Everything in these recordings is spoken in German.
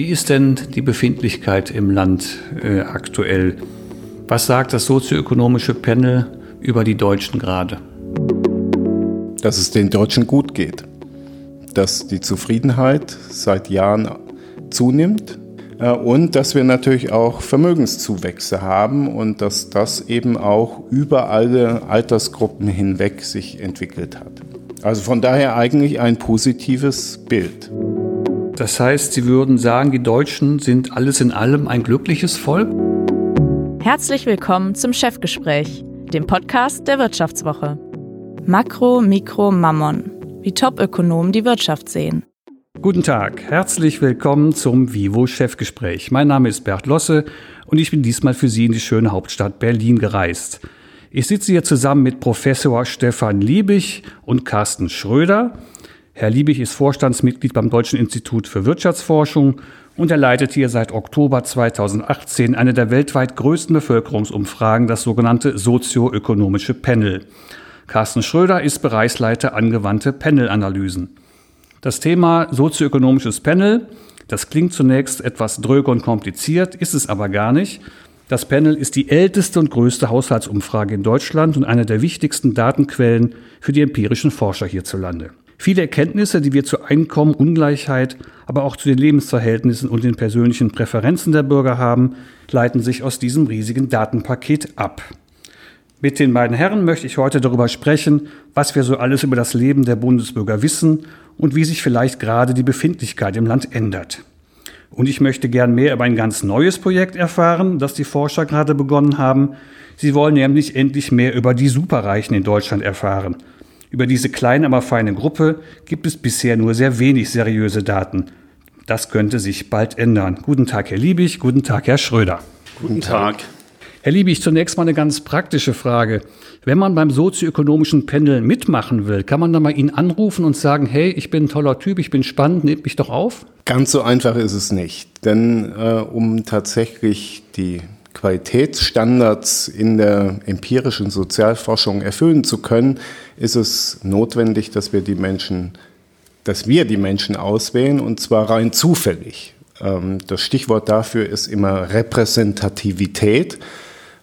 Wie ist denn die Befindlichkeit im Land äh, aktuell? Was sagt das sozioökonomische Panel über die Deutschen gerade? Dass es den Deutschen gut geht, dass die Zufriedenheit seit Jahren zunimmt äh, und dass wir natürlich auch Vermögenszuwächse haben und dass das eben auch über alle Altersgruppen hinweg sich entwickelt hat. Also von daher eigentlich ein positives Bild. Das heißt, Sie würden sagen, die Deutschen sind alles in allem ein glückliches Volk? Herzlich willkommen zum Chefgespräch, dem Podcast der Wirtschaftswoche. Makro, Mikro, Mammon. Wie Topökonomen die Wirtschaft sehen. Guten Tag, herzlich willkommen zum Vivo Chefgespräch. Mein Name ist Bert Losse und ich bin diesmal für Sie in die schöne Hauptstadt Berlin gereist. Ich sitze hier zusammen mit Professor Stefan Liebig und Carsten Schröder. Herr Liebig ist Vorstandsmitglied beim Deutschen Institut für Wirtschaftsforschung und er leitet hier seit Oktober 2018 eine der weltweit größten Bevölkerungsumfragen, das sogenannte sozioökonomische Panel. Carsten Schröder ist Bereichsleiter angewandte Panel-Analysen. Das Thema sozioökonomisches Panel, das klingt zunächst etwas dröge und kompliziert, ist es aber gar nicht. Das Panel ist die älteste und größte Haushaltsumfrage in Deutschland und eine der wichtigsten Datenquellen für die empirischen Forscher hierzulande. Viele Erkenntnisse, die wir zu Einkommen, Ungleichheit, aber auch zu den Lebensverhältnissen und den persönlichen Präferenzen der Bürger haben, leiten sich aus diesem riesigen Datenpaket ab. Mit den beiden Herren möchte ich heute darüber sprechen, was wir so alles über das Leben der Bundesbürger wissen und wie sich vielleicht gerade die Befindlichkeit im Land ändert. Und ich möchte gern mehr über ein ganz neues Projekt erfahren, das die Forscher gerade begonnen haben. Sie wollen nämlich endlich mehr über die Superreichen in Deutschland erfahren. Über diese kleine, aber feine Gruppe gibt es bisher nur sehr wenig seriöse Daten. Das könnte sich bald ändern. Guten Tag, Herr Liebig. Guten Tag, Herr Schröder. Guten Tag. Herr Liebig, zunächst mal eine ganz praktische Frage. Wenn man beim sozioökonomischen Panel mitmachen will, kann man dann mal ihn anrufen und sagen, hey, ich bin ein toller Typ, ich bin spannend, nehmt mich doch auf? Ganz so einfach ist es nicht. Denn äh, um tatsächlich die Qualitätsstandards in der empirischen Sozialforschung erfüllen zu können, ist es notwendig, dass wir die Menschen, dass wir die Menschen auswählen und zwar rein zufällig. Ähm, das Stichwort dafür ist immer Repräsentativität.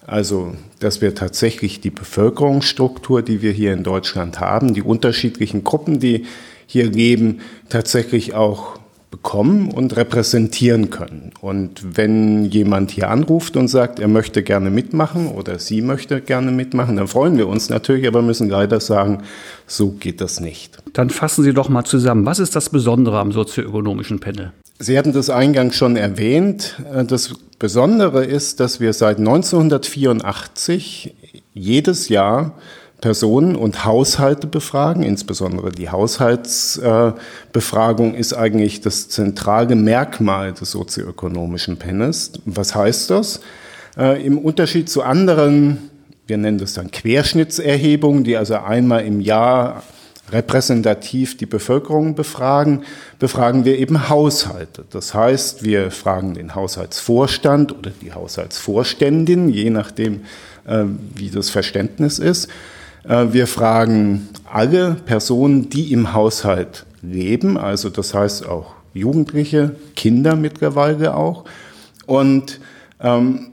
Also, dass wir tatsächlich die Bevölkerungsstruktur, die wir hier in Deutschland haben, die unterschiedlichen Gruppen, die hier leben, tatsächlich auch bekommen und repräsentieren können. Und wenn jemand hier anruft und sagt, er möchte gerne mitmachen oder sie möchte gerne mitmachen, dann freuen wir uns natürlich, aber müssen leider sagen, so geht das nicht. Dann fassen Sie doch mal zusammen. Was ist das Besondere am sozioökonomischen Panel? Sie hatten das eingangs schon erwähnt. Das Besondere ist, dass wir seit 1984 jedes Jahr Personen und Haushalte befragen. Insbesondere die Haushaltsbefragung ist eigentlich das zentrale Merkmal des sozioökonomischen Panels. Was heißt das? Äh, Im Unterschied zu anderen, wir nennen das dann Querschnittserhebungen, die also einmal im Jahr repräsentativ die Bevölkerung befragen, befragen wir eben Haushalte. Das heißt, wir fragen den Haushaltsvorstand oder die Haushaltsvorständin, je nachdem, äh, wie das Verständnis ist. Äh, wir fragen alle Personen, die im Haushalt leben, also das heißt auch Jugendliche, Kinder mittlerweile auch. Und ähm,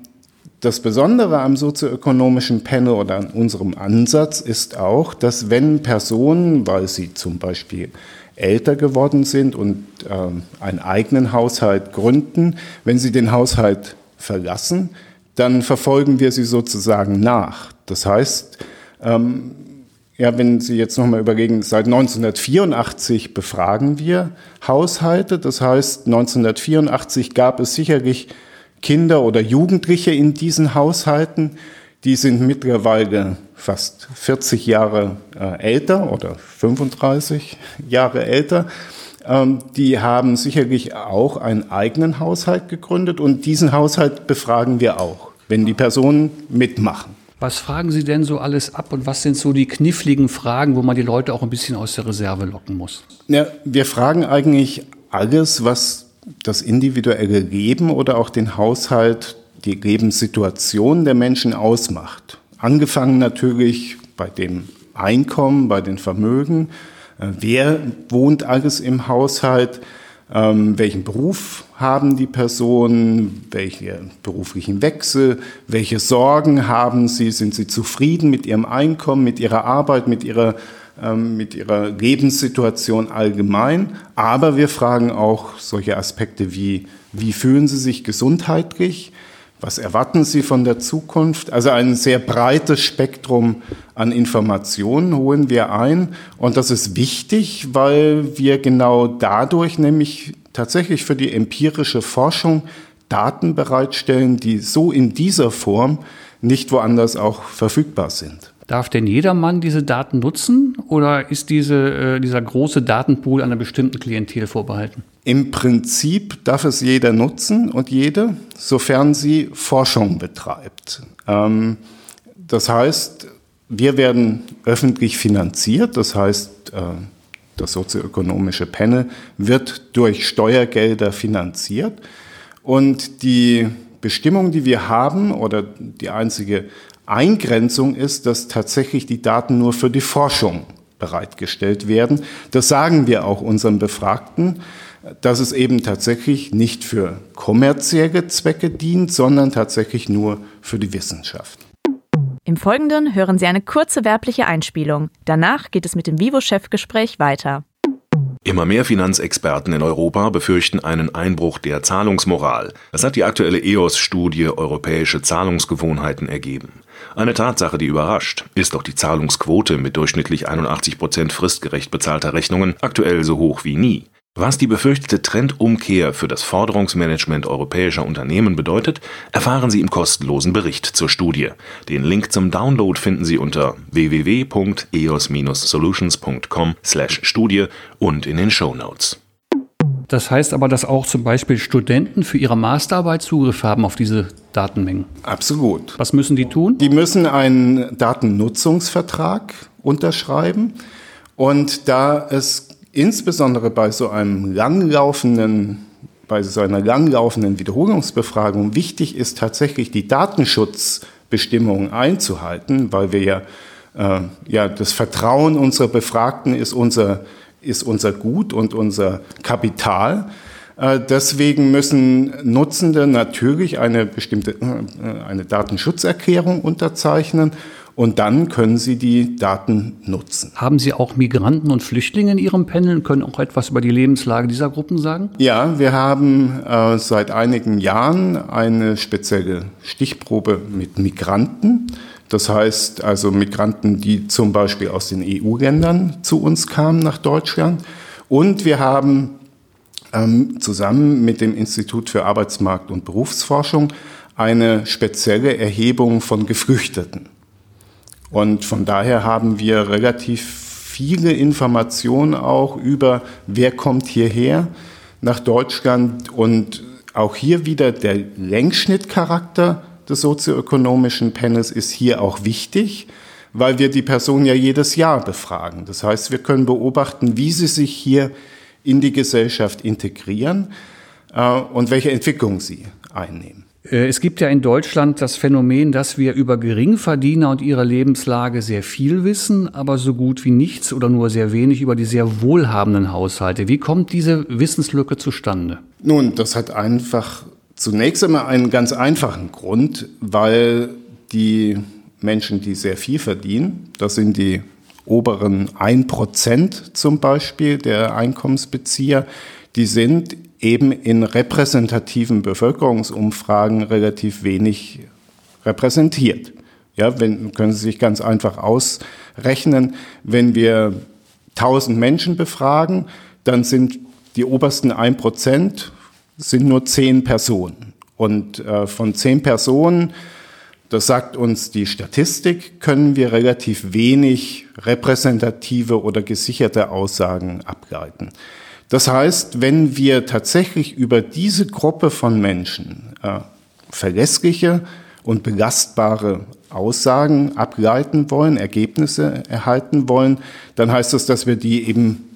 das Besondere am sozioökonomischen Panel oder an unserem Ansatz ist auch, dass wenn Personen, weil sie zum Beispiel älter geworden sind und äh, einen eigenen Haushalt gründen, wenn sie den Haushalt verlassen, dann verfolgen wir sie sozusagen nach. Das heißt, ähm, ja, wenn Sie jetzt nochmal überlegen, seit 1984 befragen wir Haushalte. Das heißt, 1984 gab es sicherlich Kinder oder Jugendliche in diesen Haushalten, die sind mittlerweile fast 40 Jahre äh, älter oder 35 Jahre älter. Die haben sicherlich auch einen eigenen Haushalt gegründet und diesen Haushalt befragen wir auch, wenn die Personen mitmachen. Was fragen Sie denn so alles ab und was sind so die kniffligen Fragen, wo man die Leute auch ein bisschen aus der Reserve locken muss? Ja, wir fragen eigentlich alles, was das individuelle Leben oder auch den Haushalt, die Lebenssituation der Menschen ausmacht. Angefangen natürlich bei dem Einkommen, bei den Vermögen. Äh, wer wohnt alles im Haushalt? Ähm, welchen Beruf haben die Personen, welche beruflichen Wechsel, welche Sorgen haben sie, sind sie zufrieden mit ihrem Einkommen, mit ihrer Arbeit, mit ihrer, ähm, mit ihrer Lebenssituation allgemein. Aber wir fragen auch solche Aspekte wie, wie fühlen sie sich gesundheitlich? Was erwarten Sie von der Zukunft? Also ein sehr breites Spektrum an Informationen holen wir ein. Und das ist wichtig, weil wir genau dadurch nämlich tatsächlich für die empirische Forschung Daten bereitstellen, die so in dieser Form nicht woanders auch verfügbar sind. Darf denn jedermann diese Daten nutzen oder ist diese, äh, dieser große Datenpool einer bestimmten Klientel vorbehalten? Im Prinzip darf es jeder nutzen und jede, sofern sie Forschung betreibt. Ähm, das heißt, wir werden öffentlich finanziert, das heißt, äh, das sozioökonomische Panel wird durch Steuergelder finanziert und die Bestimmung, die wir haben oder die einzige Eingrenzung ist, dass tatsächlich die Daten nur für die Forschung bereitgestellt werden. Das sagen wir auch unseren Befragten, dass es eben tatsächlich nicht für kommerzielle Zwecke dient, sondern tatsächlich nur für die Wissenschaft. Im Folgenden hören Sie eine kurze werbliche Einspielung. Danach geht es mit dem Vivo-Chefgespräch weiter. Immer mehr Finanzexperten in Europa befürchten einen Einbruch der Zahlungsmoral. Das hat die aktuelle EOS-Studie Europäische Zahlungsgewohnheiten ergeben. Eine Tatsache, die überrascht, ist doch die Zahlungsquote mit durchschnittlich 81 Prozent fristgerecht bezahlter Rechnungen aktuell so hoch wie nie. Was die befürchtete Trendumkehr für das Forderungsmanagement europäischer Unternehmen bedeutet, erfahren Sie im kostenlosen Bericht zur Studie. Den Link zum Download finden Sie unter www.eos-solutions.com/studie und in den Show Notes. Das heißt aber, dass auch zum Beispiel Studenten für ihre Masterarbeit Zugriff haben auf diese Datenmengen. Absolut. Was müssen die tun? Die müssen einen Datennutzungsvertrag unterschreiben. Und da es insbesondere bei so einem langlaufenden bei so einer langlaufenden Wiederholungsbefragung wichtig ist, tatsächlich die Datenschutzbestimmungen einzuhalten, weil wir ja, äh, ja das Vertrauen unserer Befragten ist unser, ist unser Gut und unser Kapital. Äh, deswegen müssen Nutzende natürlich eine bestimmte äh, eine Datenschutzerklärung unterzeichnen und dann können Sie die Daten nutzen. Haben Sie auch Migranten und Flüchtlinge in Ihrem Panel und können auch etwas über die Lebenslage dieser Gruppen sagen? Ja, wir haben äh, seit einigen Jahren eine spezielle Stichprobe mit Migranten. Das heißt also Migranten, die zum Beispiel aus den EU-Ländern zu uns kamen nach Deutschland. Und wir haben ähm, zusammen mit dem Institut für Arbeitsmarkt und Berufsforschung eine spezielle Erhebung von Geflüchteten. Und von daher haben wir relativ viele Informationen auch über, wer kommt hierher nach Deutschland und auch hier wieder der Längsschnittcharakter des sozioökonomischen Panels ist hier auch wichtig, weil wir die Person ja jedes Jahr befragen. Das heißt, wir können beobachten, wie sie sich hier in die Gesellschaft integrieren äh, und welche Entwicklung sie einnehmen. Äh, es gibt ja in Deutschland das Phänomen, dass wir über Geringverdiener und ihre Lebenslage sehr viel wissen, aber so gut wie nichts oder nur sehr wenig über die sehr wohlhabenden Haushalte. Wie kommt diese Wissenslücke zustande? Nun, das hat einfach zunächst einmal einen ganz einfachen Grund, weil die Menschen, die sehr viel verdienen, das sind die oberen 1% zum Beispiel der Einkommensbezieher, die sind eben in repräsentativen Bevölkerungsumfragen relativ wenig repräsentiert. Ja, wenn, können Sie sich ganz einfach ausrechnen, wenn wir 1000 Menschen befragen, dann sind die obersten 1% sind nur 10 Personen. Und äh, von 10 Personen, das sagt uns die Statistik, können wir relativ wenig repräsentative oder gesicherte Aussagen ableiten. Das heißt, wenn wir tatsächlich über diese Gruppe von Menschen äh, verlässliche und belastbare Aussagen ableiten wollen, Ergebnisse erhalten wollen, dann heißt das, dass wir die eben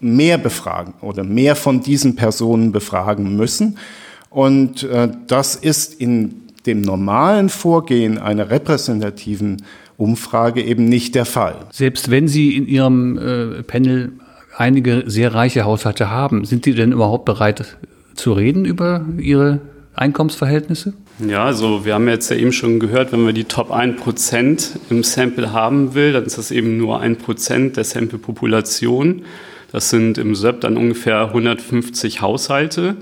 mehr befragen oder mehr von diesen Personen befragen müssen. Und äh, das ist in dem normalen Vorgehen einer repräsentativen Umfrage eben nicht der Fall. Selbst wenn Sie in Ihrem äh, Panel einige sehr reiche Haushalte haben, sind die denn überhaupt bereit zu reden über ihre Einkommensverhältnisse? Ja, also wir haben jetzt ja eben schon gehört, wenn man die Top 1% im Sample haben will, dann ist das eben nur 1% der Sample-Population. Das sind im SEP dann ungefähr 150 Haushalte.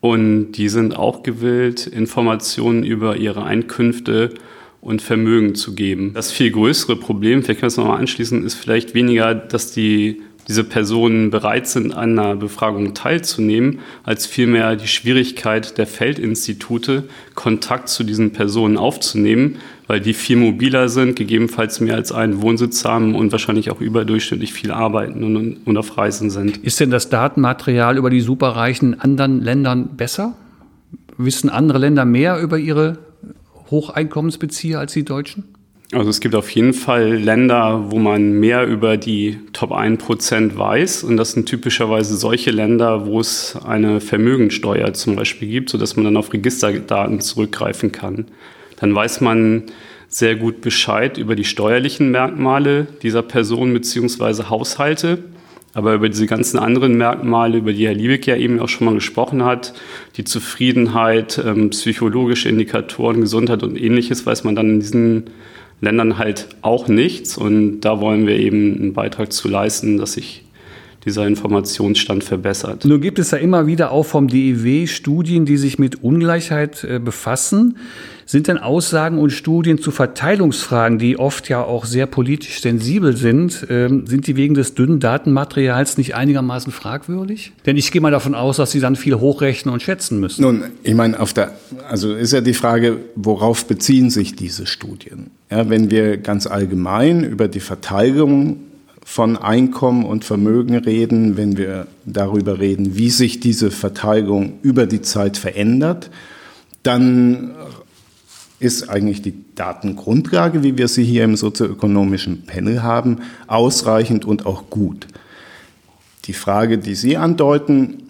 Und die sind auch gewillt, Informationen über ihre Einkünfte und Vermögen zu geben. Das viel größere Problem, vielleicht können wir es nochmal anschließen, ist vielleicht weniger, dass die diese Personen bereit sind, an einer Befragung teilzunehmen, als vielmehr die Schwierigkeit der Feldinstitute, Kontakt zu diesen Personen aufzunehmen, weil die viel mobiler sind, gegebenenfalls mehr als einen Wohnsitz haben und wahrscheinlich auch überdurchschnittlich viel arbeiten und, und auf Reisen sind. Ist denn das Datenmaterial über die Superreichen in anderen Ländern besser? Wissen andere Länder mehr über ihre Hocheinkommensbezieher als die Deutschen? Also es gibt auf jeden Fall Länder, wo man mehr über die Top 1% weiß. Und das sind typischerweise solche Länder, wo es eine Vermögensteuer zum Beispiel gibt, sodass man dann auf Registerdaten zurückgreifen kann. Dann weiß man sehr gut Bescheid über die steuerlichen Merkmale dieser Person bzw. Haushalte. Aber über diese ganzen anderen Merkmale, über die Herr Liebig ja eben auch schon mal gesprochen hat, die Zufriedenheit, ähm, psychologische Indikatoren, Gesundheit und ähnliches, weiß man dann in diesen Ländern halt auch nichts. Und da wollen wir eben einen Beitrag zu leisten, dass sich dieser Informationsstand verbessert. Nun gibt es ja immer wieder auch vom DEW Studien, die sich mit Ungleichheit äh, befassen. Sind denn Aussagen und Studien zu Verteilungsfragen, die oft ja auch sehr politisch sensibel sind, ähm, sind die wegen des dünnen Datenmaterials nicht einigermaßen fragwürdig? Denn ich gehe mal davon aus, dass Sie dann viel hochrechnen und schätzen müssen. Nun, ich meine, auf der, also ist ja die Frage, worauf beziehen sich diese Studien? Ja, wenn wir ganz allgemein über die Verteilung von Einkommen und Vermögen reden, wenn wir darüber reden, wie sich diese Verteilung über die Zeit verändert, dann ist eigentlich die Datengrundlage, wie wir sie hier im sozioökonomischen Panel haben, ausreichend und auch gut. Die Frage, die Sie andeuten,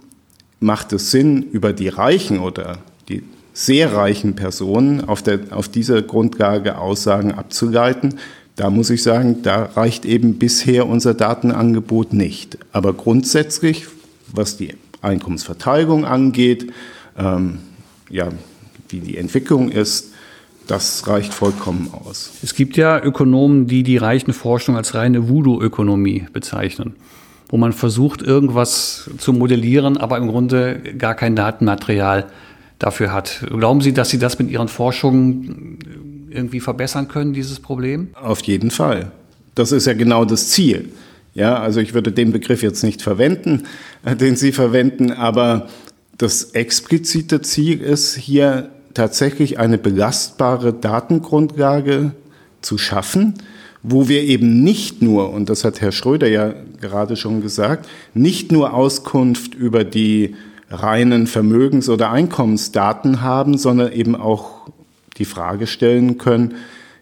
macht es Sinn, über die reichen oder die sehr reichen Personen auf, der, auf dieser Grundlage Aussagen abzuleiten? Da muss ich sagen, da reicht eben bisher unser Datenangebot nicht. Aber grundsätzlich, was die Einkommensverteilung angeht, ähm, ja, wie die Entwicklung ist, das reicht vollkommen aus. Es gibt ja Ökonomen, die die reichen Forschung als reine Voodoo-Ökonomie bezeichnen, wo man versucht, irgendwas zu modellieren, aber im Grunde gar kein Datenmaterial dafür hat. Glauben Sie, dass Sie das mit Ihren Forschungen irgendwie verbessern können, dieses Problem? Auf jeden Fall. Das ist ja genau das Ziel. Ja, also ich würde den Begriff jetzt nicht verwenden, äh, den Sie verwenden, aber das explizite Ziel ist hier tatsächlich eine belastbare Datengrundlage zu schaffen, wo wir eben nicht nur, und das hat Herr Schröder ja gerade schon gesagt, nicht nur Auskunft über die reinen Vermögens- oder Einkommensdaten haben, sondern eben auch die Frage stellen können,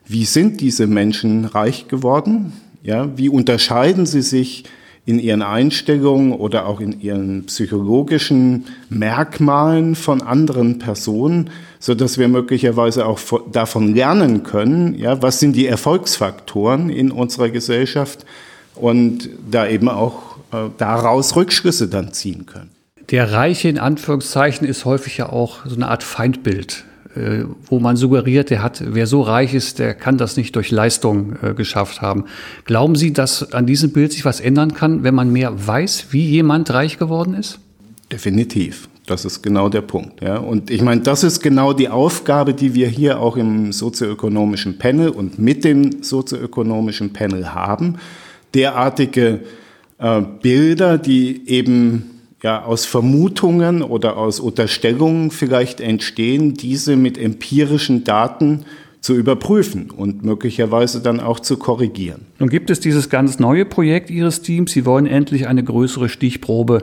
wie sind diese Menschen reich geworden? Ja, wie unterscheiden sie sich in ihren Einstellungen oder auch in ihren psychologischen Merkmalen von anderen Personen, so dass wir möglicherweise auch davon lernen können, ja, was sind die Erfolgsfaktoren in unserer Gesellschaft und da eben auch äh, daraus Rückschlüsse dann ziehen können. Der Reiche in Anführungszeichen ist häufig ja auch so eine Art Feindbild wo man suggeriert, der hat, wer so reich ist, der kann das nicht durch Leistung äh, geschafft haben. Glauben Sie, dass an diesem Bild sich was ändern kann, wenn man mehr weiß, wie jemand reich geworden ist? Definitiv. Das ist genau der Punkt. Ja. Und ich meine, das ist genau die Aufgabe, die wir hier auch im sozioökonomischen Panel und mit dem sozioökonomischen Panel haben. Derartige äh, Bilder, die eben ja, aus Vermutungen oder aus Unterstellungen vielleicht entstehen, diese mit empirischen Daten zu überprüfen und möglicherweise dann auch zu korrigieren. Nun gibt es dieses ganz neue Projekt Ihres Teams. Sie wollen endlich eine größere Stichprobe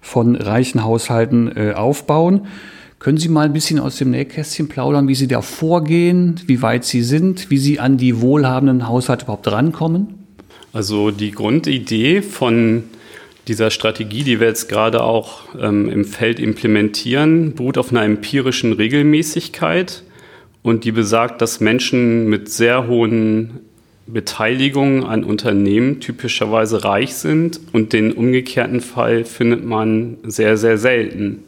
von reichen Haushalten äh, aufbauen. Können Sie mal ein bisschen aus dem Nähkästchen plaudern, wie Sie da vorgehen, wie weit Sie sind, wie Sie an die wohlhabenden Haushalte überhaupt rankommen? Also die Grundidee von dieser Strategie, die wir jetzt gerade auch ähm, im Feld implementieren, beruht auf einer empirischen Regelmäßigkeit und die besagt, dass Menschen mit sehr hohen Beteiligungen an Unternehmen typischerweise reich sind und den umgekehrten Fall findet man sehr, sehr selten.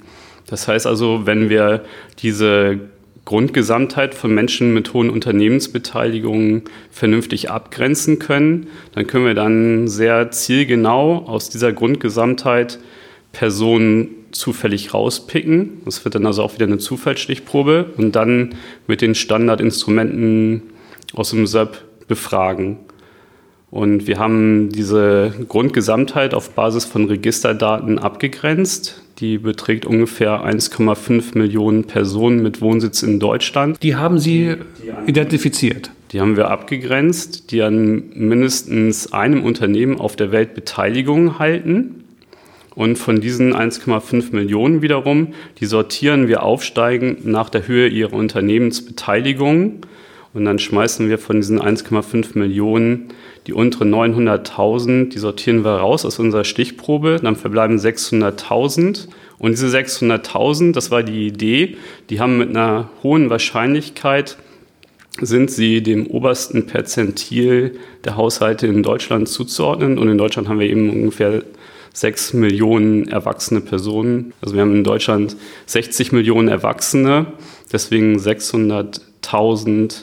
Das heißt also, wenn wir diese Grundgesamtheit von Menschen mit hohen Unternehmensbeteiligungen vernünftig abgrenzen können, dann können wir dann sehr zielgenau aus dieser Grundgesamtheit Personen zufällig rauspicken. Das wird dann also auch wieder eine Zufallsstichprobe und dann mit den Standardinstrumenten aus dem SEP befragen. Und wir haben diese Grundgesamtheit auf Basis von Registerdaten abgegrenzt. Die beträgt ungefähr 1,5 Millionen Personen mit Wohnsitz in Deutschland. Die haben Sie identifiziert? Die haben wir abgegrenzt, die an mindestens einem Unternehmen auf der Welt Beteiligung halten. Und von diesen 1,5 Millionen wiederum, die sortieren wir aufsteigend nach der Höhe ihrer Unternehmensbeteiligung. Und dann schmeißen wir von diesen 1,5 Millionen die unteren 900.000, die sortieren wir raus aus unserer Stichprobe. Dann verbleiben 600.000. Und diese 600.000, das war die Idee, die haben mit einer hohen Wahrscheinlichkeit sind sie dem obersten Perzentil der Haushalte in Deutschland zuzuordnen. Und in Deutschland haben wir eben ungefähr 6 Millionen erwachsene Personen. Also wir haben in Deutschland 60 Millionen Erwachsene, deswegen 600.000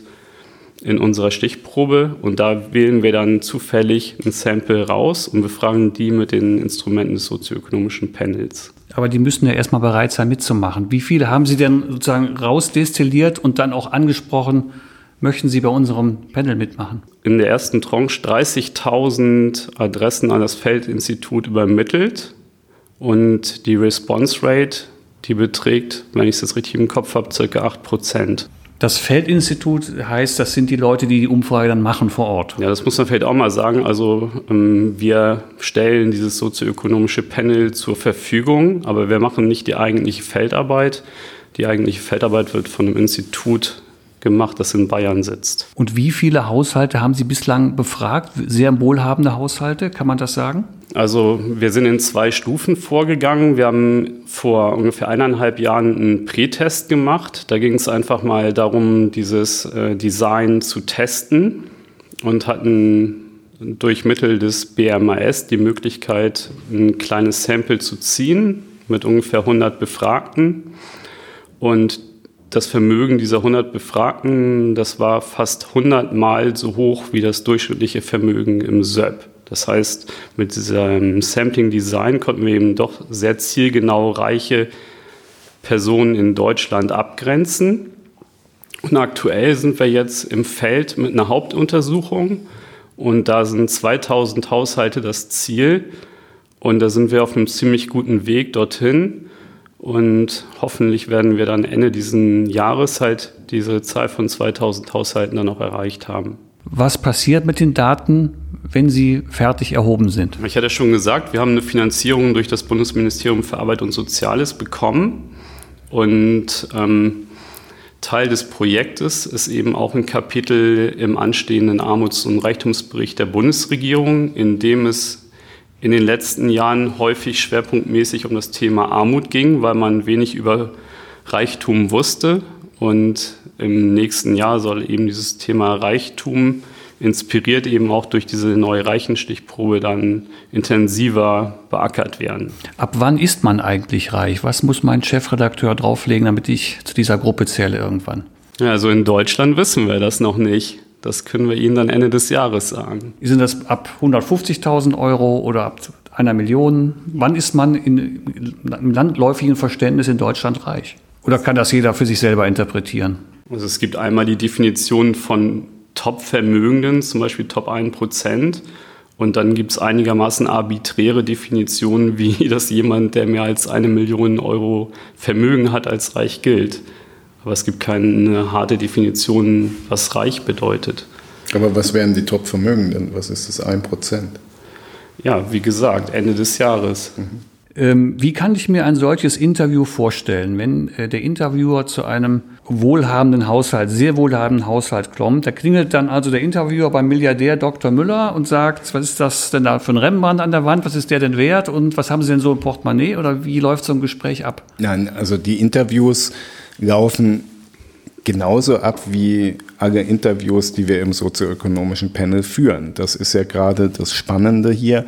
in unserer Stichprobe und da wählen wir dann zufällig ein Sample raus und befragen die mit den Instrumenten des sozioökonomischen Panels. Aber die müssen ja erstmal bereit sein mitzumachen. Wie viele haben Sie denn sozusagen rausdestilliert und dann auch angesprochen, möchten Sie bei unserem Panel mitmachen? In der ersten Tranche 30.000 Adressen an das Feldinstitut übermittelt und die Response Rate, die beträgt, wenn ich es jetzt richtig im Kopf habe, ca. 8 Prozent. Das Feldinstitut heißt, das sind die Leute, die die Umfrage dann machen vor Ort. Ja, das muss man vielleicht auch mal sagen. Also ähm, wir stellen dieses sozioökonomische Panel zur Verfügung, aber wir machen nicht die eigentliche Feldarbeit. Die eigentliche Feldarbeit wird von einem Institut gemacht, das in Bayern sitzt. Und wie viele Haushalte haben Sie bislang befragt? Sehr wohlhabende Haushalte, kann man das sagen? Also wir sind in zwei Stufen vorgegangen. Wir haben vor ungefähr eineinhalb Jahren einen Pre-Test gemacht. Da ging es einfach mal darum, dieses äh, Design zu testen und hatten durch Mittel des BMAS die Möglichkeit, ein kleines Sample zu ziehen mit ungefähr 100 Befragten. Und das Vermögen dieser 100 Befragten, das war fast 100 Mal so hoch wie das durchschnittliche Vermögen im SÖP. Das heißt, mit diesem Sampling Design konnten wir eben doch sehr zielgenau reiche Personen in Deutschland abgrenzen. Und aktuell sind wir jetzt im Feld mit einer Hauptuntersuchung und da sind 2000 Haushalte das Ziel und da sind wir auf einem ziemlich guten Weg dorthin. Und hoffentlich werden wir dann Ende dieses Jahres halt diese Zahl von 2000 Haushalten dann auch erreicht haben. Was passiert mit den Daten, wenn sie fertig erhoben sind? Ich hatte schon gesagt, wir haben eine Finanzierung durch das Bundesministerium für Arbeit und Soziales bekommen. Und ähm, Teil des Projektes ist eben auch ein Kapitel im anstehenden Armuts- und Reichtumsbericht der Bundesregierung, in dem es in den letzten Jahren häufig schwerpunktmäßig um das Thema Armut ging, weil man wenig über Reichtum wusste. Und im nächsten Jahr soll eben dieses Thema Reichtum inspiriert eben auch durch diese neue Reichenstichprobe dann intensiver beackert werden. Ab wann ist man eigentlich reich? Was muss mein Chefredakteur drauflegen, damit ich zu dieser Gruppe zähle irgendwann? Also in Deutschland wissen wir das noch nicht. Das können wir Ihnen dann Ende des Jahres sagen. Sind das ab 150.000 Euro oder ab einer Million? Wann ist man in, im landläufigen Verständnis in Deutschland reich? Oder kann das jeder für sich selber interpretieren? Also es gibt einmal die Definition von Top-Vermögenden, zum Beispiel Top 1%. Und dann gibt es einigermaßen arbiträre Definitionen, wie dass jemand, der mehr als eine Million Euro Vermögen hat, als reich gilt. Aber es gibt keine harte Definition, was reich bedeutet. Aber was wären die Top-Vermögenden? Was ist das 1%? Ja, wie gesagt, Ende des Jahres. Mhm. Ähm, wie kann ich mir ein solches Interview vorstellen, wenn äh, der Interviewer zu einem wohlhabenden Haushalt, sehr wohlhabenden Haushalt kommt? Da klingelt dann also der Interviewer beim Milliardär Dr. Müller und sagt, was ist das denn da für ein Rembrandt an der Wand? Was ist der denn wert? Und was haben Sie denn so im Portemonnaie? Oder wie läuft so ein Gespräch ab? Nein, also die Interviews laufen genauso ab wie alle Interviews, die wir im sozioökonomischen Panel führen. Das ist ja gerade das Spannende hier,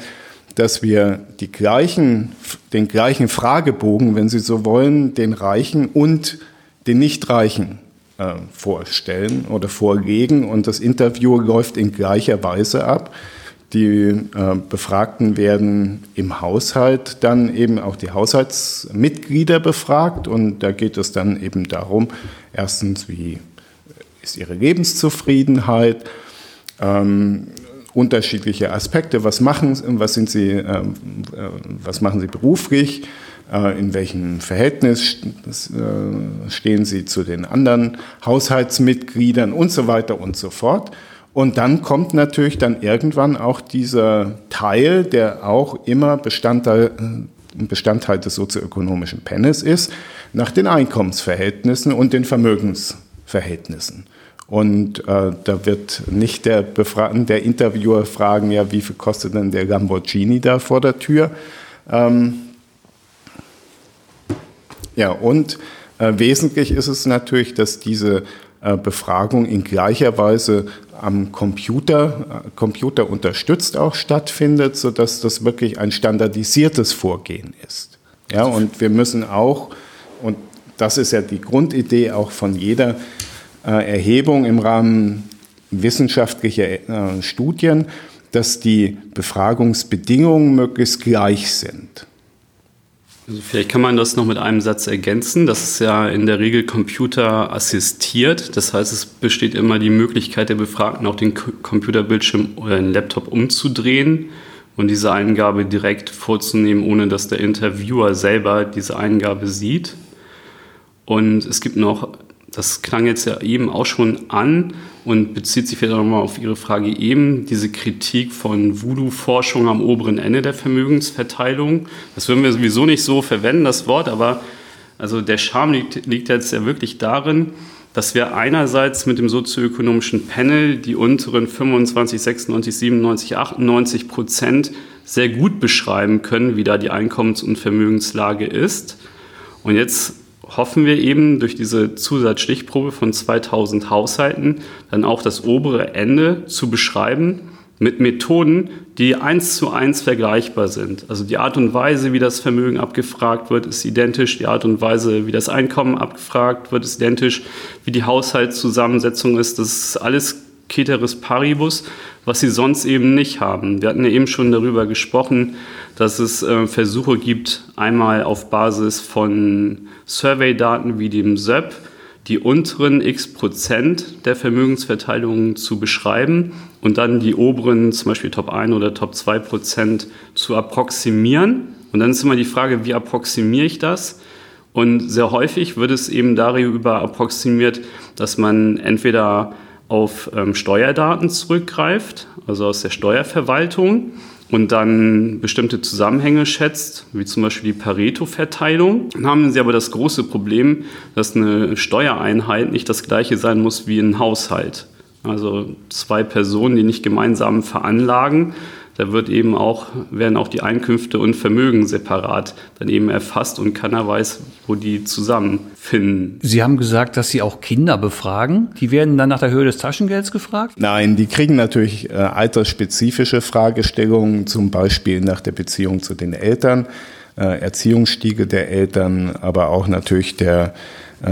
dass wir die gleichen, den gleichen Fragebogen, wenn Sie so wollen, den Reichen und den Nichtreichen äh, vorstellen oder vorlegen und das Interview läuft in gleicher Weise ab. Die äh, Befragten werden im Haushalt dann eben auch die Haushaltsmitglieder befragt und da geht es dann eben darum, erstens, wie ist ihre Lebenszufriedenheit, ähm, unterschiedliche Aspekte, was machen, was sind sie, äh, äh was machen sie beruflich, äh, in welchem Verhältnis äh, stehen sie zu den anderen Haushaltsmitgliedern und so weiter und so fort. Und dann kommt natürlich dann irgendwann auch dieser Teil, der auch immer Bestandteil, Bestandteil des sozioökonomischen Panels ist, nach den Einkommensverhältnissen und den Vermögensverhältnissen. Und äh, da wird nicht der, Befra der Interviewer fragen, ja, wie viel kostet denn der Lamborghini da vor der Tür? Ähm, ja, und äh, wesentlich ist es natürlich, dass diese äh, Befragung in gleicher Weise am Computer, äh, Computer unterstützt auch stattfindet, sodass das wirklich ein standardisiertes Vorgehen ist. Ja, und wir müssen auch, und das ist ja die Grundidee auch von jeder äh, Erhebung im Rahmen wissenschaftlicher äh, Studien, dass die Befragungsbedingungen möglichst gleich sind. Also vielleicht kann man das noch mit einem Satz ergänzen. Das ist ja in der Regel computerassistiert. Das heißt, es besteht immer die Möglichkeit der Befragten, auch den Computerbildschirm oder den Laptop umzudrehen und diese Eingabe direkt vorzunehmen, ohne dass der Interviewer selber diese Eingabe sieht. Und es gibt noch das klang jetzt ja eben auch schon an und bezieht sich vielleicht nochmal auf Ihre Frage eben, diese Kritik von Voodoo-Forschung am oberen Ende der Vermögensverteilung. Das würden wir sowieso nicht so verwenden, das Wort, aber also der Charme liegt, liegt jetzt ja wirklich darin, dass wir einerseits mit dem sozioökonomischen Panel die unteren 25, 96, 97, 98 Prozent sehr gut beschreiben können, wie da die Einkommens- und Vermögenslage ist. Und jetzt hoffen wir eben durch diese Zusatzstichprobe von 2000 Haushalten dann auch das obere Ende zu beschreiben mit Methoden, die eins zu eins vergleichbar sind. Also die Art und Weise, wie das Vermögen abgefragt wird, ist identisch. Die Art und Weise, wie das Einkommen abgefragt wird, ist identisch. Wie die Haushaltszusammensetzung ist, das ist alles Ceteris Paribus, was sie sonst eben nicht haben. Wir hatten ja eben schon darüber gesprochen, dass es äh, Versuche gibt, einmal auf Basis von Survey-Daten wie dem SEP die unteren x Prozent der Vermögensverteilung zu beschreiben und dann die oberen, zum Beispiel Top 1 oder Top 2 Prozent zu approximieren. Und dann ist immer die Frage, wie approximiere ich das? Und sehr häufig wird es eben darüber approximiert, dass man entweder auf ähm, Steuerdaten zurückgreift, also aus der Steuerverwaltung, und dann bestimmte Zusammenhänge schätzt, wie zum Beispiel die Pareto-Verteilung. Dann haben Sie aber das große Problem, dass eine Steuereinheit nicht das gleiche sein muss wie ein Haushalt. Also zwei Personen, die nicht gemeinsam veranlagen, da wird eben auch, werden auch die Einkünfte und Vermögen separat dann eben erfasst und keiner weiß, wo die zusammenfinden. Sie haben gesagt, dass Sie auch Kinder befragen. Die werden dann nach der Höhe des Taschengelds gefragt? Nein, die kriegen natürlich äh, altersspezifische Fragestellungen, zum Beispiel nach der Beziehung zu den Eltern, äh, Erziehungsstiege der Eltern, aber auch natürlich der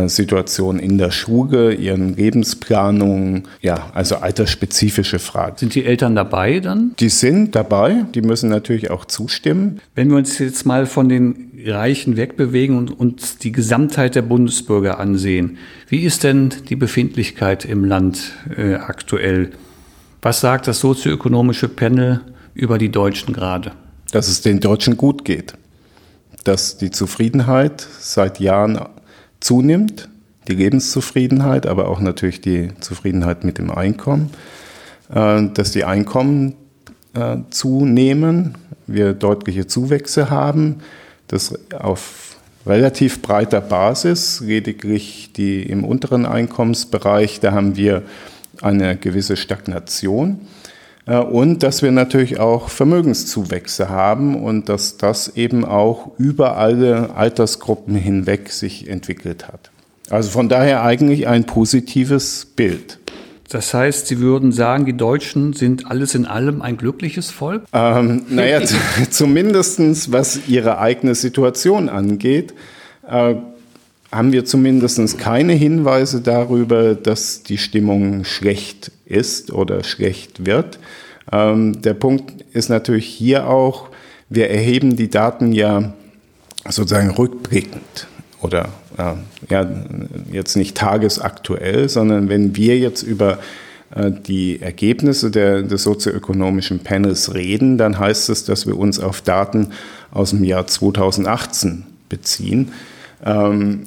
Situation in der Schule, ihren Lebensplanungen, ja, also altersspezifische Fragen. Sind die Eltern dabei dann? Die sind dabei, die müssen natürlich auch zustimmen. Wenn wir uns jetzt mal von den Reichen wegbewegen und uns die Gesamtheit der Bundesbürger ansehen, wie ist denn die Befindlichkeit im Land äh, aktuell? Was sagt das sozioökonomische Panel über die Deutschen gerade? Dass es den Deutschen gut geht. Dass die Zufriedenheit seit Jahren zunimmt, die Lebenszufriedenheit, aber auch natürlich die Zufriedenheit mit dem Einkommen, äh, dass die Einkommen äh, zunehmen, wir deutliche Zuwächse haben, das auf relativ breiter Basis, lediglich die im unteren Einkommensbereich, da haben wir eine gewisse Stagnation. Äh, und dass wir natürlich auch Vermögenszuwächse haben und dass das eben auch über alle Altersgruppen hinweg sich entwickelt hat. Also von daher eigentlich ein positives Bild. Das heißt, Sie würden sagen, die Deutschen sind alles in allem ein glückliches Volk? Ähm, naja, zumindest was ihre eigene Situation angeht, äh, haben wir zumindest keine Hinweise darüber, dass die Stimmung schlecht ist oder schlecht wird. Ähm, der Punkt ist natürlich hier auch, wir erheben die Daten ja sozusagen rückblickend oder äh, ja, jetzt nicht tagesaktuell, sondern wenn wir jetzt über äh, die Ergebnisse der, des sozioökonomischen Panels reden, dann heißt es, dass wir uns auf Daten aus dem Jahr 2018 beziehen. Ähm,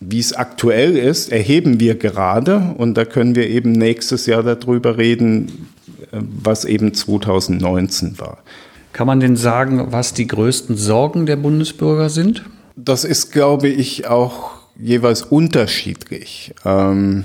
wie es aktuell ist, erheben wir gerade und da können wir eben nächstes Jahr darüber reden, äh, was eben 2019 war. Kann man denn sagen, was die größten Sorgen der Bundesbürger sind? Das ist, glaube ich, auch jeweils unterschiedlich. Ähm,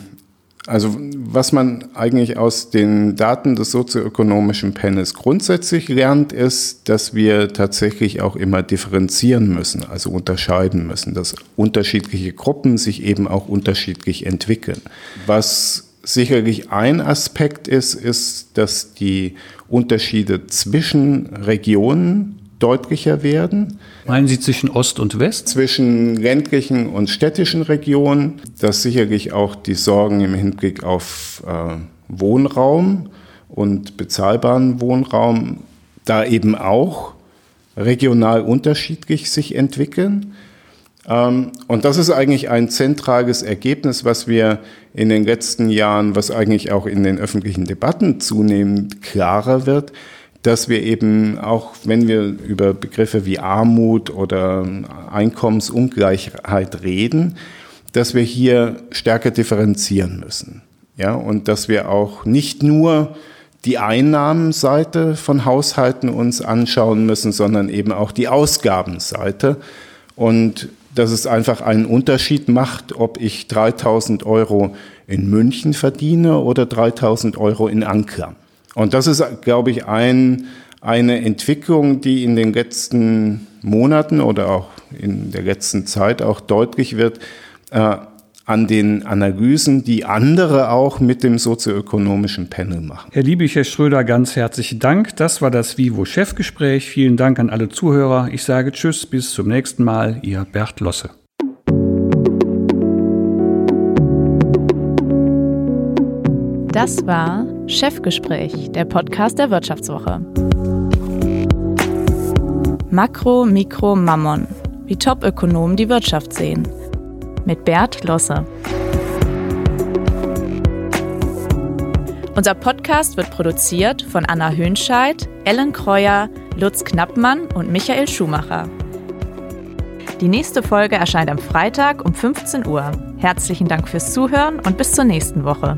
also was man eigentlich aus den Daten des sozioökonomischen Panels grundsätzlich lernt, ist, dass wir tatsächlich auch immer differenzieren müssen, also unterscheiden müssen, dass unterschiedliche Gruppen sich eben auch unterschiedlich entwickeln. Was sicherlich ein Aspekt ist, ist, dass die Unterschiede zwischen Regionen deutlicher werden. Meinen Sie zwischen Ost und West? Zwischen ländlichen und städtischen Regionen, dass sicherlich auch die Sorgen im Hinblick auf äh, Wohnraum und bezahlbaren Wohnraum da eben auch regional unterschiedlich sich entwickeln. Ähm, und das ist eigentlich ein zentrales Ergebnis, was wir in den letzten Jahren, was eigentlich auch in den öffentlichen Debatten zunehmend klarer wird, dass wir eben auch, wenn wir über Begriffe wie Armut oder Einkommensungleichheit reden, dass wir hier stärker differenzieren müssen. Ja, und dass wir auch nicht nur die Einnahmenseite von Haushalten uns anschauen müssen, sondern eben auch die Ausgabenseite. Und dass es einfach einen Unterschied macht, ob ich 3000 Euro in München verdiene oder 3000 Euro in Anklam. Und das ist, glaube ich, ein, eine Entwicklung, die in den letzten Monaten oder auch in der letzten Zeit auch deutlich wird äh, an den Analysen, die andere auch mit dem sozioökonomischen Panel machen. Herr Liebig, Herr Schröder, ganz herzlichen Dank. Das war das Vivo-Chefgespräch. Vielen Dank an alle Zuhörer. Ich sage Tschüss, bis zum nächsten Mal. Ihr Bert Losse. Das war Chefgespräch, der Podcast der Wirtschaftswoche. Makro, Mikro, Mammon. Wie Top-Ökonomen die Wirtschaft sehen. Mit Bert Losse. Unser Podcast wird produziert von Anna Hönscheid, Ellen Kreuer, Lutz Knappmann und Michael Schumacher. Die nächste Folge erscheint am Freitag um 15 Uhr. Herzlichen Dank fürs Zuhören und bis zur nächsten Woche.